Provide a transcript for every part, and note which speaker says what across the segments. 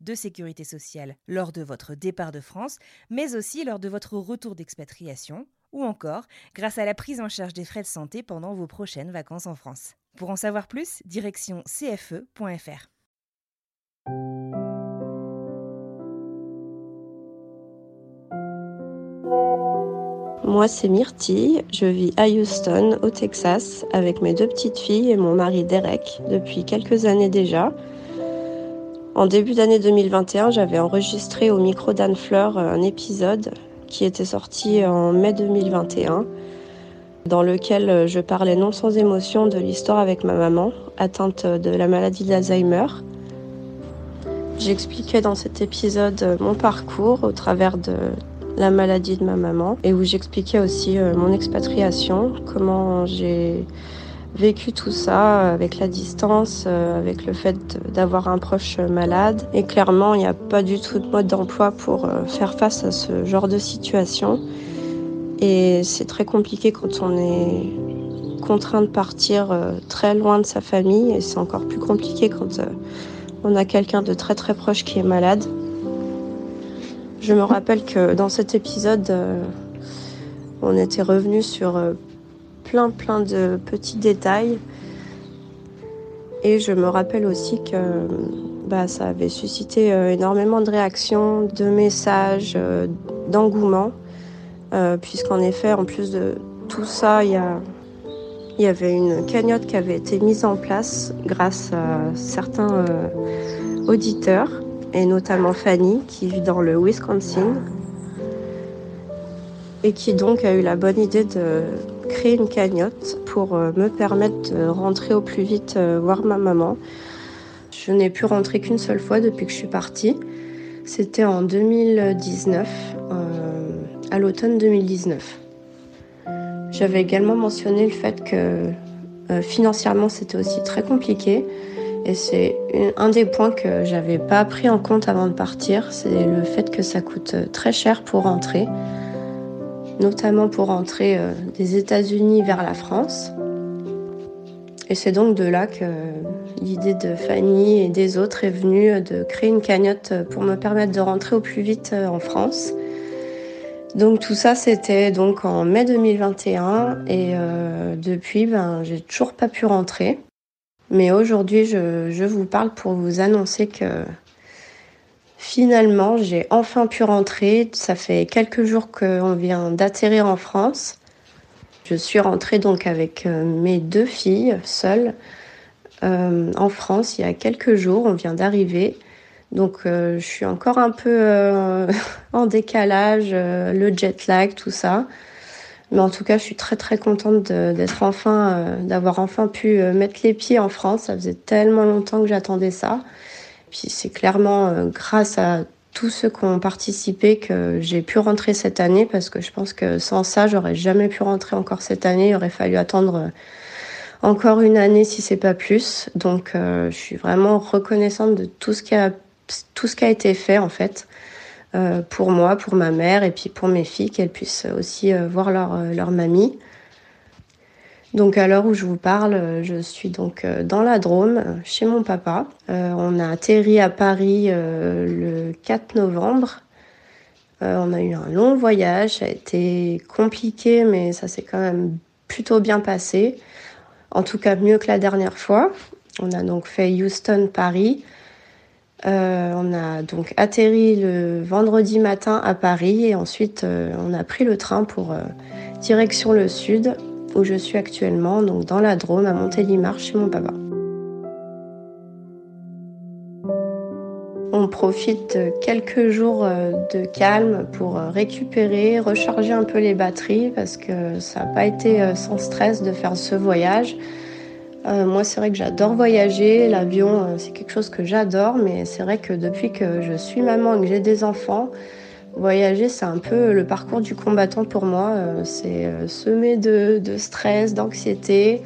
Speaker 1: de sécurité sociale lors de votre départ de France, mais aussi lors de votre retour d'expatriation, ou encore grâce à la prise en charge des frais de santé pendant vos prochaines vacances en France. Pour en savoir plus, direction cfe.fr.
Speaker 2: Moi, c'est Myrtille. Je vis à Houston, au Texas, avec mes deux petites filles et mon mari Derek depuis quelques années déjà. En début d'année 2021, j'avais enregistré au micro d'Anne Fleur un épisode qui était sorti en mai 2021, dans lequel je parlais non sans émotion de l'histoire avec ma maman, atteinte de la maladie d'Alzheimer. J'expliquais dans cet épisode mon parcours au travers de la maladie de ma maman et où j'expliquais aussi euh, mon expatriation, comment j'ai vécu tout ça avec la distance, euh, avec le fait d'avoir un proche malade. Et clairement, il n'y a pas du tout de mode d'emploi pour euh, faire face à ce genre de situation. Et c'est très compliqué quand on est contraint de partir très loin de sa famille. Et c'est encore plus compliqué quand on a quelqu'un de très très proche qui est malade. Je me rappelle que dans cet épisode, euh, on était revenu sur euh, plein plein de petits détails. Et je me rappelle aussi que bah, ça avait suscité euh, énormément de réactions, de messages, d'engouement. Puisqu'en effet, en plus de tout ça, il y, il y avait une cagnotte qui avait été mise en place grâce à certains auditeurs et notamment Fanny qui vit dans le Wisconsin et qui donc a eu la bonne idée de créer une cagnotte pour euh, me permettre de rentrer au plus vite euh, voir ma maman. Je n'ai pu rentrer qu'une seule fois depuis que je suis partie. C'était en 2019, euh, à l'automne 2019. J'avais également mentionné le fait que financièrement c'était aussi très compliqué et c'est un des points que j'avais pas pris en compte avant de partir, c'est le fait que ça coûte très cher pour rentrer, notamment pour rentrer euh, des États-Unis vers la France. Et c'est donc de là que l'idée de Fanny et des autres est venue de créer une cagnotte pour me permettre de rentrer au plus vite euh, en France. Donc tout ça c'était donc en mai 2021 et euh, depuis ben j'ai toujours pas pu rentrer. Mais aujourd'hui, je, vous parle pour vous annoncer que finalement, j'ai enfin pu rentrer. Ça fait quelques jours qu'on vient d'atterrir en France. Je suis rentrée donc avec euh, mes deux filles seules euh, en France il y a quelques jours. On vient d'arriver. Donc euh, je suis encore un peu en décalage, le jet lag, tout ça. Mais en tout cas, je suis très très contente d'être enfin, d'avoir enfin pu mettre les pieds en France. Ça faisait tellement longtemps que j'attendais ça. Puis c'est clairement euh, grâce à tous ceux qui ont participé que j'ai pu rentrer cette année parce que je pense que sans ça, j'aurais jamais pu rentrer encore cette année. Il aurait fallu attendre encore une année si c'est pas plus. Donc je suis vraiment reconnaissante de tout ce qui a été fait en fait. Euh, pour moi, pour ma mère et puis pour mes filles, qu'elles puissent aussi euh, voir leur, euh, leur mamie. Donc à l'heure où je vous parle, je suis donc dans la Drôme, chez mon papa. on a atterri à Paris le 4 novembre. on a eu un long voyage, ça a été compliqué, mais ça s'est quand même plutôt bien passé. En tout cas, mieux que la dernière fois. On a donc fait Houston-Paris. Euh, on a donc atterri le vendredi matin à Paris et ensuite euh, on a pris le train pour direction le sud où je suis actuellement, donc dans la Drôme à Montélimar chez mon papa. On profite quelques jours euh, de calme pour euh, récupérer, recharger un peu les batteries parce que ça n'a pas été euh, sans stress de faire ce voyage. moi, c'est vrai que j'adore voyager. L'avion, c'est quelque chose que j'adore, mais c'est vrai que depuis que je suis maman et que j'ai des enfants, voyager, c'est un peu le parcours du combattant pour moi. C'est semé de, stress, d'anxiété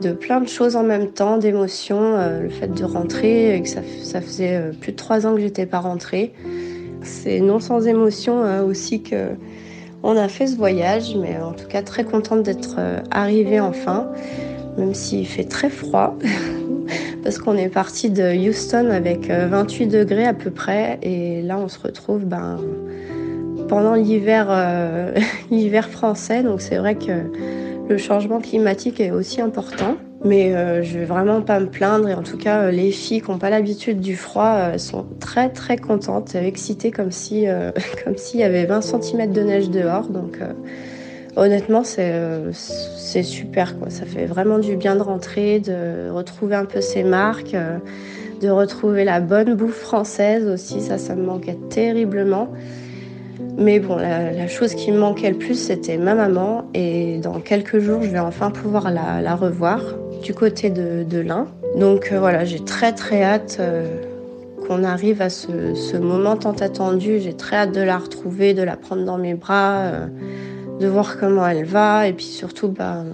Speaker 2: de plein de choses en même temps, d'émotions. Euh, le fait de rentrer, que ça, faisait euh, plus de trois ans que j'étais pas rentrée. C'est non sans émotion euh, aussi que on a fait ce voyage, mais en tout cas très contente d'être arrivée enfin, même s'il fait très froid. parce qu'on est parti de Houston avec 28 degrés à peu près, et là on se retrouve ben, pendant l'hiver, l'hiver français, donc c'est vrai que le changement climatique est aussi important. Mais euh, je vais vraiment pas me plaindre et en tout cas euh, les filles qui n'ont pas l'habitude du froid euh, sont très très contentes, excitées comme si comme s'il y avait 20 cm de neige dehors. Honnêtement c'est c'est super quoi. Ça fait vraiment du bien de rentrer, de retrouver un peu ses marques, de retrouver la bonne bouffe française aussi. Ça ça me manquait terriblement. Mais bon, la, chose qui me manquait le plus, c'était ma maman. Et dans quelques jours, je vais enfin pouvoir la, revoir du côté de, de l'Ain. Donc euh, voilà, j'ai très très hâte euh, qu'on arrive à ce, moment tant attendu. J'ai très hâte de la retrouver, de la prendre dans mes bras, euh, de voir comment elle va. Et puis surtout, bah,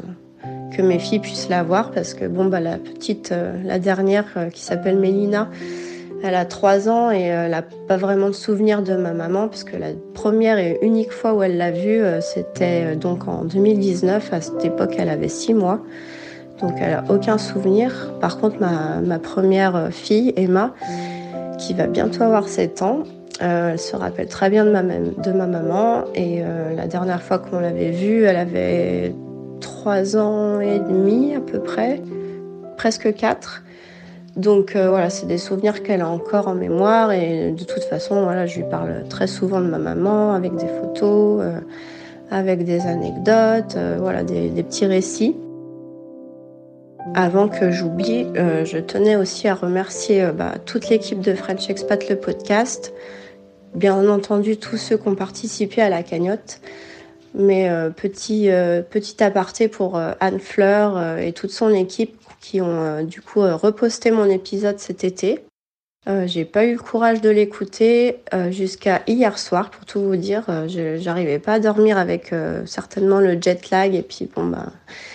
Speaker 2: que mes filles puissent la voir. Parce que bon, bah, la petite, la dernière qui s'appelle Mélina, elle a 3 ans et elle n'a pas vraiment de souvenir de ma maman puisque la première et unique fois où elle l'a vue, euh, c'était euh, donc en 2019. À cette époque, elle avait 6 mois. Donc elle n'a aucun souvenir. Par contre, ma, première fille, Emma, qui va bientôt avoir 7 ans, euh, elle se rappelle très bien de ma, maman. Et la dernière fois qu'on l'avait vue, elle avait 3 ans et demi à peu près, presque 4. Donc euh, voilà, c'est des souvenirs qu'elle a encore en mémoire et de toute façon, voilà, je lui parle très souvent de ma maman avec des photos, euh, avec des anecdotes, euh, voilà, des, petits récits. Avant que j'oublie, je tenais aussi à remercier bah, toute l'équipe de French Expat le podcast, bien entendu tous ceux qui ont participé à la cagnotte. Mais petit, petit aparté pour Anne Fleur et toute son équipe qui ont euh, du coup euh, reposté mon épisode cet été. Euh, j'ai pas eu le courage de l'écouter jusqu'à hier soir pour tout vous dire. J'arrivais pas à dormir avec certainement le jet lag et puis bon bah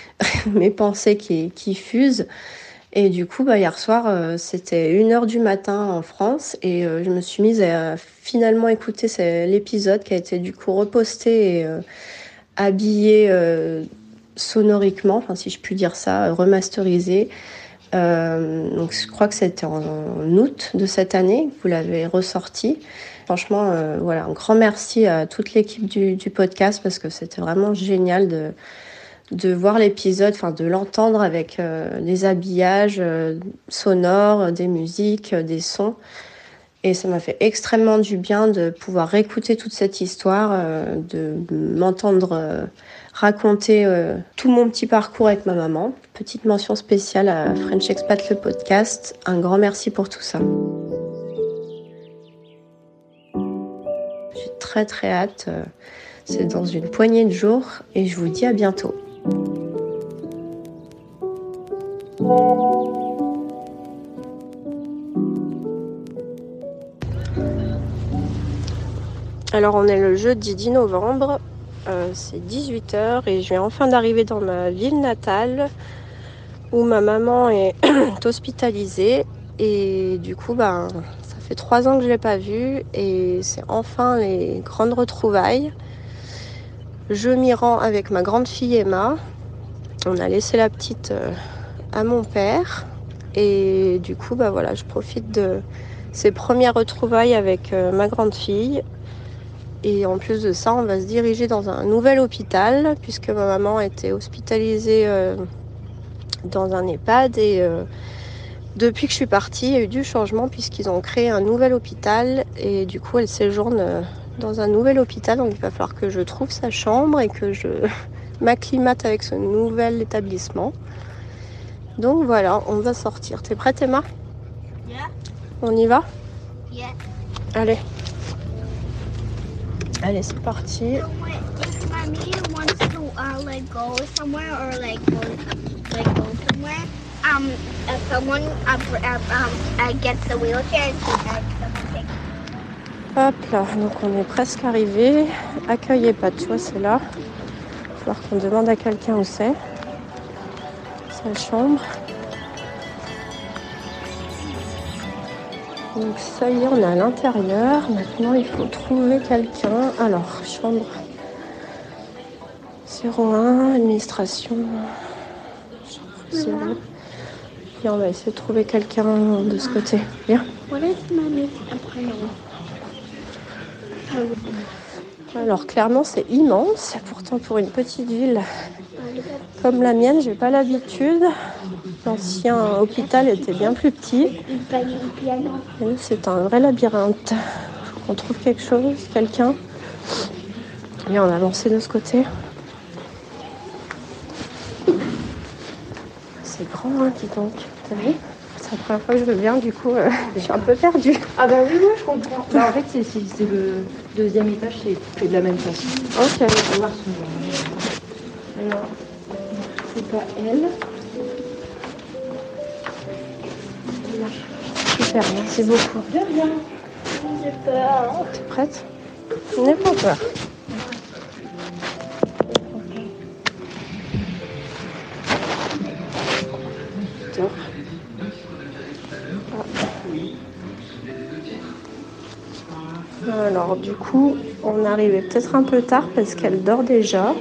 Speaker 2: mes pensées qui, qui, fusent. Et du coup, bah, hier soir, c'était 1h du matin en France et je me suis mise à finalement écouter l'épisode qui a été du coup reposté et habillé sonoriquement, si je puis dire ça, remasterisé. Euh, donc je crois que c'était en, août de cette année vous l'avez ressorti. Franchement, euh, voilà, un grand merci à toute l'équipe du, podcast parce que c'était vraiment génial de, de voir l'épisode, enfin de l'entendre avec euh, des habillages sonores, des musiques, des sons. Et ça m'a fait extrêmement du bien de pouvoir réécouter toute cette histoire, de m'entendre raconter euh, tout mon petit parcours avec ma maman. Petite mention spéciale à French Expat le podcast. Un grand merci pour tout ça. J'ai très très hâte. Euh, c'est dans une poignée de jours et je vous dis à bientôt. Alors on est le jeudi 10 novembre euh, c'est 18h et je viens enfin d'arriver dans ma ville natale où ma maman est hospitalisée. Et du coup, ben, ça fait trois ans que je ne l'ai pas vue et c'est enfin les grandes retrouvailles. Je m'y rends avec ma grande fille Emma. On a laissé la petite euh, à mon père. Et du coup, bah voilà, je profite de ces premières retrouvailles avec euh, ma grande fille et en plus de ça, on va se diriger dans un nouvel hôpital, puisque ma maman était hospitalisée euh, dans un EHPAD et, euh, Depuis que je suis partie, il y a eu du changement puisqu'ils ont créé un nouvel hôpital et du coup elle séjourne euh, dans un nouvel hôpital. Donc il va falloir que je trouve sa chambre et que je m'acclimate avec ce nouvel établissement. Donc voilà, on va sortir. T'es prête Emma?
Speaker 3: Yeah.
Speaker 2: On y va?
Speaker 3: Yeah.
Speaker 2: Allez. Allez, c'est parti. Hop là, donc on est presque arrivé. Accueil et pas, tu vois, c'est là. Il va falloir qu'on demande à quelqu'un où c'est. Sa chambre. Donc ça y est, on est à l'intérieur. Maintenant, il faut trouver quelqu'un. Alors, chambre 01, administration. Chambre 0. Et on va essayer de trouver quelqu'un de ce côté.
Speaker 3: Prénom?
Speaker 2: Alors clairement c'est immense, pourtant pour une petite ville comme la mienne, j'ai pas l'habitude. L'ancien hôpital était bien plus petit. C'est un vrai labyrinthe. Faut qu'on trouve quelque chose, quelqu'un. Et on a lancé de ce côté. C'est grand, hein, dis donc. T'as vu? C'est la première fois que je viens, du coup, euh, je suis un peu perdue.
Speaker 4: Ah bah oui, oui, je comprends. Bah, en fait, c'est, c'est, c'est le deuxième étage, c'est fait de la même façon.
Speaker 2: Ok.
Speaker 4: On va voir son... Alors, c'est pas elle.
Speaker 2: Super, merci beaucoup.
Speaker 4: De rien.
Speaker 3: J'ai peur.
Speaker 2: T'es prête? N'aie pas peur. Alors du coup, on est arrivé peut-être un peu tard parce qu'elle dort déjà.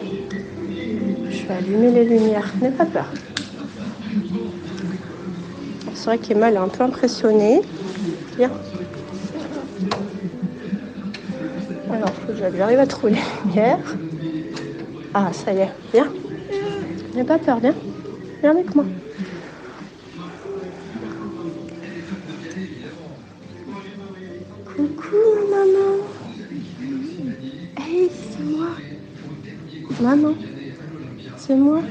Speaker 2: Je vais allumer les lumières. N'aie pas peur. C'est vrai qu'Emma est un peu impressionnée. Viens. Alors, que j'arrive à trouver les lumières. Ah, ça y est, viens. N'aie pas peur, viens. Viens avec moi. Coucou, maman. Hey, c'est moi. Maman, c'est moi.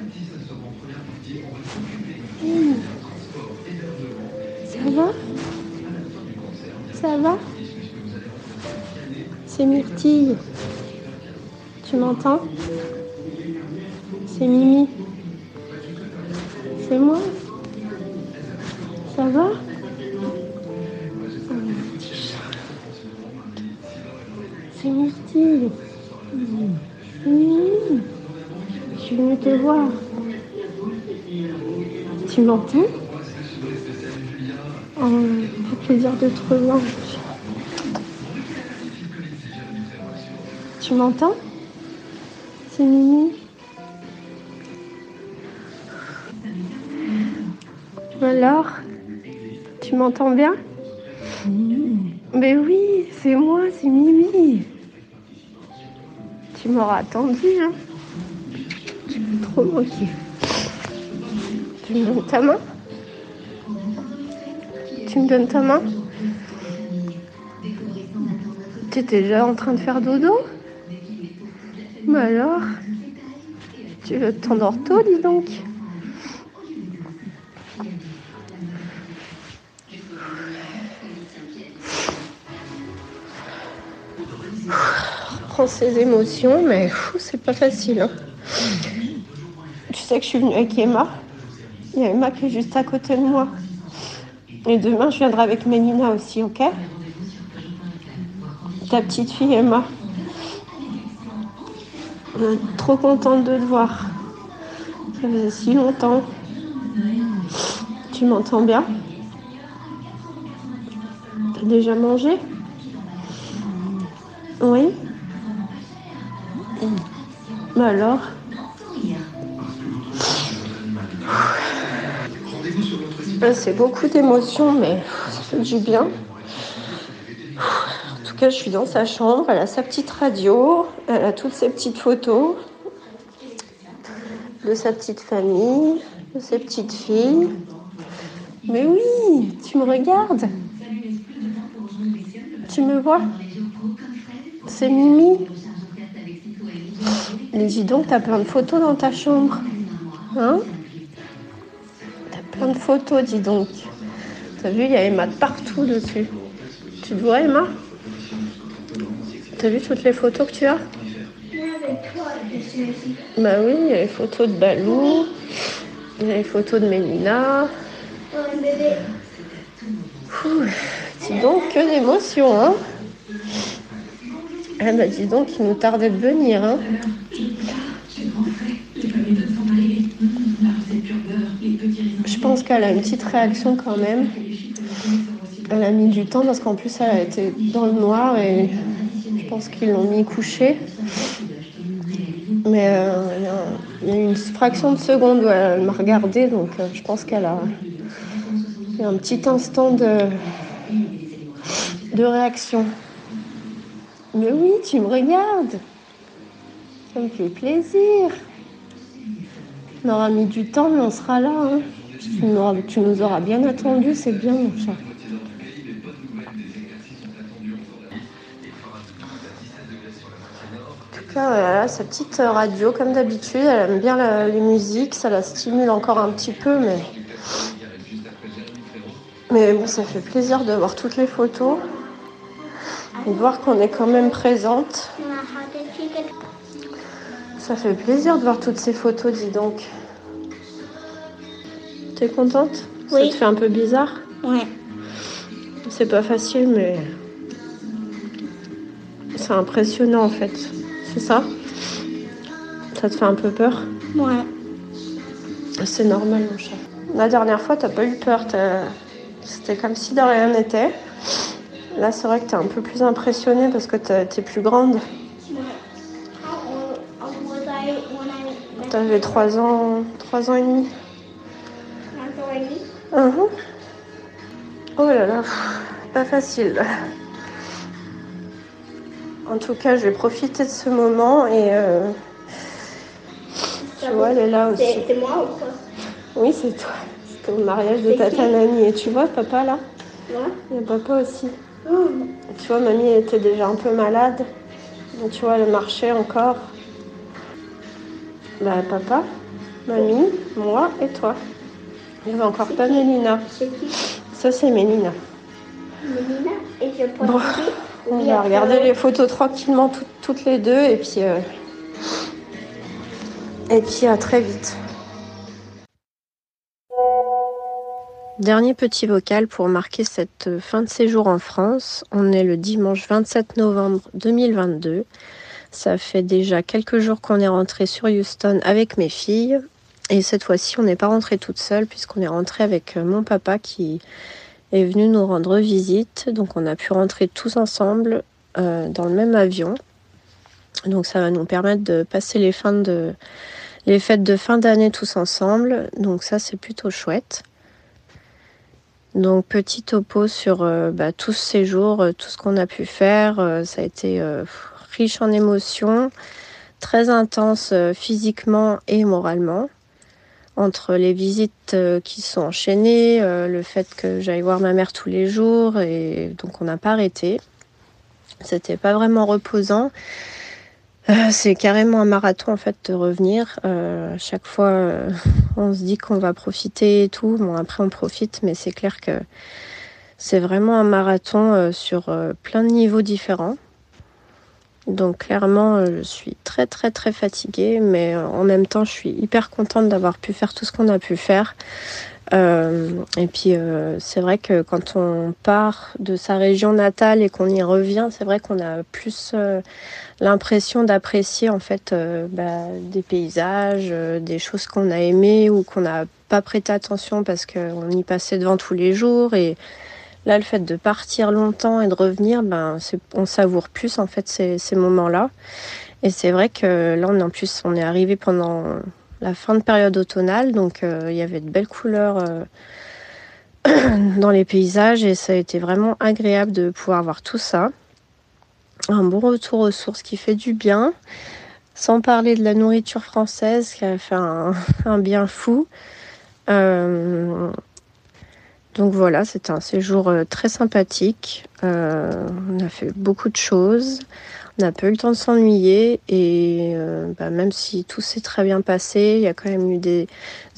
Speaker 2: C'est Myrtille. Tu m'entends? C'est Mimi. C'est moi? Ça va? C'est Myrtille. Je suis venue te voir. Tu m'entends? Oh, fait plaisir de te revoir. Tu m'entends C'est Mimi. Alors Tu m'entends bien? Mais oui, c'est moi, c'est Mimi. Tu m'auras attendu, hein Tu m'as trop manqué. Tu me donnes ta main? Tu me donnes ta main? Tu étais déjà en train de faire dodo? Alors Tu veux t'endors tôt, dis donc Prends ses émotions, mais c'est pas facile. hein. Tu sais que je suis venue avec Emma. Il y a Emma qui est juste à côté de moi. Et demain, je viendrai avec Mélina aussi, ok? Ta petite fille Emma. Euh, Trop contente de te voir. Ça faisait si longtemps. Tu m'entends bien? T'as déjà mangé? Oui Mais alors? Euh, C'est beaucoup d'émotions, mais ça fait du bien. En tout cas, je suis dans sa chambre, elle a sa petite radio, elle a toutes ses petites photos de sa petite famille, de ses petites filles. Mais oui, tu me regardes. Tu me vois C'est Mimi. Mais dis donc, t'as plein de photos dans ta chambre. Hein? T'as plein de photos, dis donc. T'as vu, il y a Emma partout dessus. Tu te vois, Emma? T'as vu toutes les photos que tu as? Bah oui, il y a les photos de Balou, il y a les photos de Mélina. Dis donc, que d'émotions, hein Ah bah dis donc, il nous tardait de venir, hein Je pense qu'elle a une petite réaction quand même. Elle a mis du temps parce qu'en plus elle a été dans le noir et je pense qu'ils l'ont mis couché. Il y, a une fraction de seconde où elle m'a regardé, donc euh, je pense qu'elle a un petit instant de, de réaction. Mais oui, tu me regardes. Ça me fait plaisir. On aura mis du temps, mais on sera là. Hein. Tu, nous auras, tu nous auras bien attendu, c'est bien, mon chat. Voilà, sa petite radio comme d'habitude. Elle aime bien la- les musiques, ça la stimule encore un petit peu, mais. Mais bon, ça fait plaisir de voir toutes les photos et de voir qu'on est quand même présente. Ça fait plaisir de voir toutes ces photos, dis donc. T'es contente?
Speaker 3: Oui.
Speaker 2: Ça te fait un peu bizarre?
Speaker 3: Ouais.
Speaker 2: C'est pas facile, mais. C'est impressionnant en fait. C'est ça Ça te fait un peu peur
Speaker 3: Ouais.
Speaker 2: C'est normal, mon chat. La dernière fois, t'as pas eu peur. C'était comme si de rien n'était. Là, c'est vrai que t'es un peu plus impressionnée parce que t'es plus grande. T'avais 3 ans, 3 ans et demi. Mhm. Oh là là, pas facile. En tout cas, je vais profiter de ce moment et euh, tu vois, elle est là aussi.
Speaker 3: C'est c'est moi ou quoi?
Speaker 2: Oui, c'est toi. C'était au mariage de tata mamie. Et tu vois, papa là?
Speaker 3: Moi
Speaker 2: Il y a papa aussi.
Speaker 3: Oh.
Speaker 2: Tu vois, mamie elle était déjà un peu malade. Mais tu vois, elle marchait encore. Bah, papa, mamie, moi et toi. Il n'y avait encore pas Mélina.
Speaker 3: C'est qui?
Speaker 2: Ça, c'est Mélina.
Speaker 3: Mélina? Et je
Speaker 2: Bon. On va regarder les photos tranquillement tout- toutes les deux et puis euh, et puis à très vite. Dernier petit vocal pour marquer cette fin de séjour en France. On est le dimanche 27 novembre 2022. Ça fait déjà quelques jours qu'on est rentré sur Houston avec mes filles. Et cette fois-ci, on n'est pas rentré toute seule puisqu'on est rentré avec mon papa qui est venu nous rendre visite. Donc on a pu rentrer tous ensemble euh, dans le même avion. Donc ça va nous permettre de passer les, fins de, les fêtes de fin d'année tous ensemble. Donc ça c'est plutôt chouette. Donc petit topo sur euh, bah, tous ces jours, euh, tout ce qu'on a pu faire. Euh, ça a été riche en émotions, très intense physiquement et moralement entre les visites euh, qui sont enchaînées, euh, le fait que j'aille voir ma mère tous les jours, et donc on n'a pas arrêté. C'était pas vraiment reposant. Euh, c'est carrément un marathon en fait de revenir. Chaque fois, on se dit qu'on va profiter et tout. Bon, après on profite, mais c'est clair que c'est vraiment un marathon sur plein de niveaux différents. Donc clairement, euh, je suis très très très fatiguée, mais euh, en même temps, je suis hyper contente d'avoir pu faire tout ce qu'on a pu faire. Euh, et puis c'est vrai que quand on part de sa région natale et qu'on y revient, c'est vrai qu'on a plus l'impression d'apprécier en fait bah, des paysages, des choses qu'on a aimées ou qu'on n'a pas prêté attention parce qu'on y passait devant tous les jours et Là, le fait de partir longtemps et de revenir, ben, on savoure plus en fait ces, moments-là. Et c'est vrai que là, on, en plus, on est arrivé pendant la fin de période automnale, donc euh, il y avait de belles couleurs euh, dans les paysages et ça a été vraiment agréable de pouvoir voir tout ça. Un bon retour aux sources qui fait du bien, sans parler de la nourriture française qui a fait un, un bien fou. Euh, Donc voilà, c'était un séjour très sympathique. on a fait beaucoup de choses. On n'a pas eu le temps de s'ennuyer et bah, même si tout s'est très bien passé, il y a quand même eu des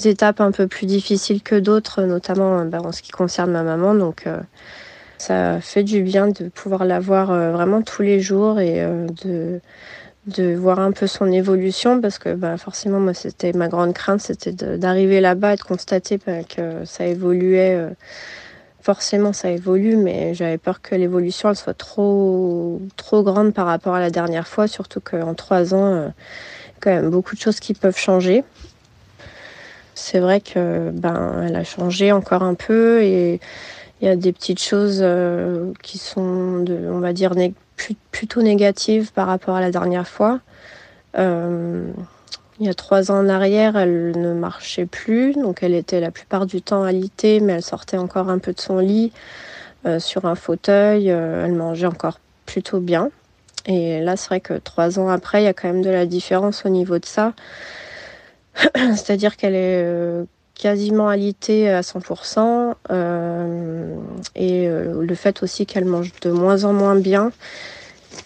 Speaker 2: étapes un peu plus difficiles que d'autres, notamment bah, en ce qui concerne ma maman. Donc ça fait du bien de pouvoir la voir euh, vraiment tous les jours et euh, de, de voir un peu son évolution parce que bah, forcément moi c'était ma grande crainte c'était d'arriver là-bas et de constater bah, que ça évoluait euh, forcément ça évolue mais j'avais peur que l'évolution elle soit trop trop grande par rapport à la dernière fois surtout qu'en trois ans a quand même beaucoup de choses qui peuvent changer. C'est vrai que ben elle a changé encore un peu et il y a des petites choses euh, qui sont, de, on va dire, plutôt négatives par rapport à la dernière fois. Euh, il y a trois ans en arrière, elle ne marchait plus, donc elle était la plupart du temps alitée, mais elle sortait encore un peu de son lit euh, sur un fauteuil. elle mangeait encore plutôt bien. Et là, c'est vrai que trois ans après, il y a quand même de la différence au niveau de ça. C'est-à-dire qu'elle est quasiment alitée à 100%. Euh, et euh, le fait aussi qu'elle mange de moins en moins bien.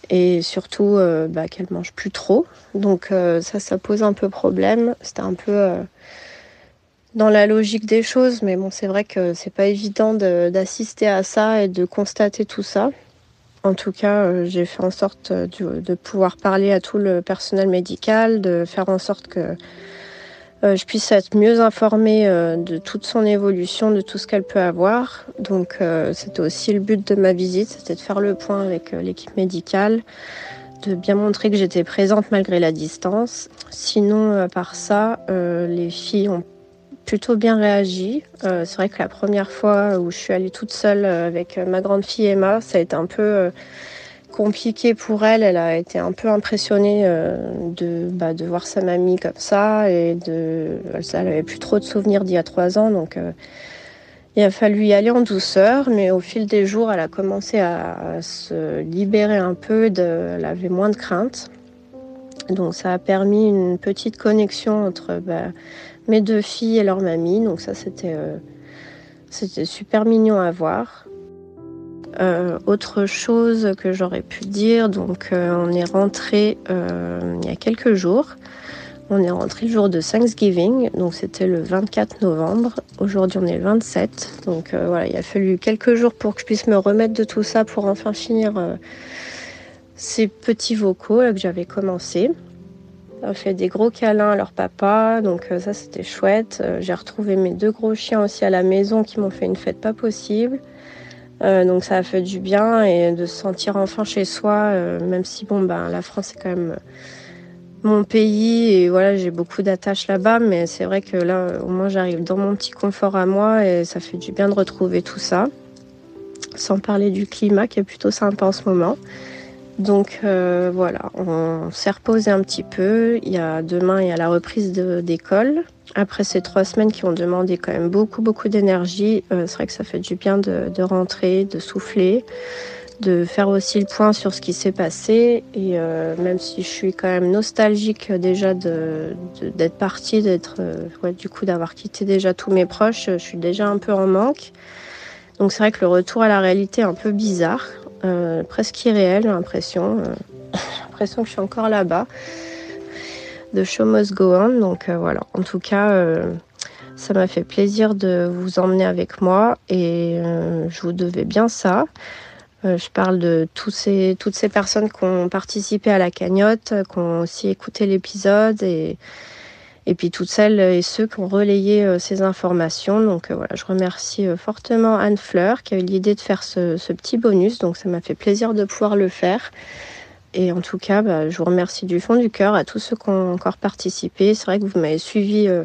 Speaker 2: Et surtout euh, bah, qu'elle mange plus trop. Donc ça, ça pose un peu problème. C'était un peu dans la logique des choses, mais bon, c'est vrai que c'est pas évident d'assister à ça et de constater tout ça. En tout cas, j'ai fait en sorte de, pouvoir parler à tout le personnel médical, de faire en sorte que je puisse être mieux informée euh, de toute son évolution, de tout ce qu'elle peut avoir. Donc euh, c'était aussi le but de ma visite, c'était de faire le point avec l'équipe médicale, de bien montrer que j'étais présente malgré la distance. Sinon, à part ça, les filles ont plutôt bien réagi. c'est vrai que la première fois où je suis allée toute seule avec ma grande fille Emma, ça a été un peu compliqué pour elle. Elle a été un peu impressionnée euh, de, bah, de voir sa mamie comme ça et de, elle n'avait plus trop de souvenirs d'il y a trois ans, donc euh, il a fallu y aller en douceur. Mais au fil des jours, elle a commencé à, se libérer un peu, de, elle avait moins de crainte. Donc ça a permis une petite connexion entre bah, mes deux filles et leur mamie. Donc ça c'était euh, super mignon à voir. Euh, autre chose que j'aurais pu dire, donc euh, on est rentré euh, il y a quelques jours. On est rentré le jour de Thanksgiving, donc c'était le 24 novembre. Aujourd'hui on est le 27, donc voilà, il a fallu quelques jours pour que je puisse me remettre de tout ça pour enfin finir ces petits vocaux que j'avais commencé. On fait des gros câlins à leur papa, donc ça c'était chouette. J'ai retrouvé mes deux gros chiens aussi à la maison qui m'ont fait une fête pas possible. Euh, donc ça a fait du bien et de se sentir enfin chez soi, euh, même si bon ben la France est quand même mon pays et voilà j'ai beaucoup d'attaches là-bas, mais c'est vrai que là au moins j'arrive dans mon petit confort à moi et ça fait du bien de retrouver tout ça. Sans parler du climat qui est plutôt sympa en ce moment. Donc euh, voilà, on s'est reposé un petit peu. Il y a demain il y a la reprise d'école après ces trois semaines qui ont demandé quand même beaucoup, beaucoup d'énergie, euh, c'est vrai que ça fait du bien de, rentrer, de souffler, de faire aussi le point sur ce qui s'est passé. Et euh, même si je suis quand même nostalgique déjà d'être partie, d'être, euh, du coup, d'avoir quitté déjà tous mes proches, je suis déjà un peu en manque. Donc c'est vrai que le retour à la réalité est un peu bizarre, presque irréel, l'impression. j'ai l'impression que je suis encore là-bas de Show Must Go On. Donc euh, voilà, en tout cas, euh, ça m'a fait plaisir de vous emmener avec moi et euh, je vous devais bien ça. je parle de tous ces, toutes ces personnes qui ont participé à la cagnotte, qui ont aussi écouté l'épisode et, et puis toutes celles et ceux qui ont relayé ces informations. Donc voilà, je remercie fortement Anne Fleur qui a eu l'idée de faire ce, ce, petit bonus. Donc ça m'a fait plaisir de pouvoir le faire. Et en tout cas, bah, je vous remercie du fond du cœur à tous ceux qui ont encore participé. C'est vrai que vous m'avez suivi. Euh,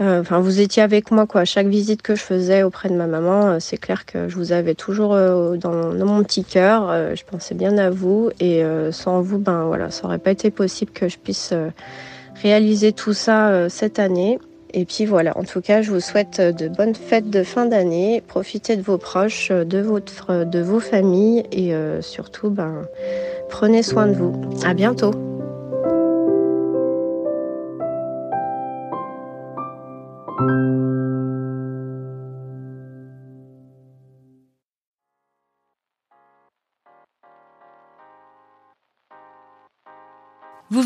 Speaker 2: euh, enfin, vous étiez avec moi quoi. Chaque visite que je faisais auprès de ma maman, euh, c'est clair que je vous avais toujours dans, mon petit cœur. je pensais bien à vous et sans vous, ben voilà, ça aurait pas été possible que je puisse réaliser tout ça cette année. Et puis voilà, en tout cas, je vous souhaite de bonnes fêtes de fin d'année. Profitez de vos proches, de, votre, de vos familles et surtout, ben, Prenez soin de vous. À bientôt.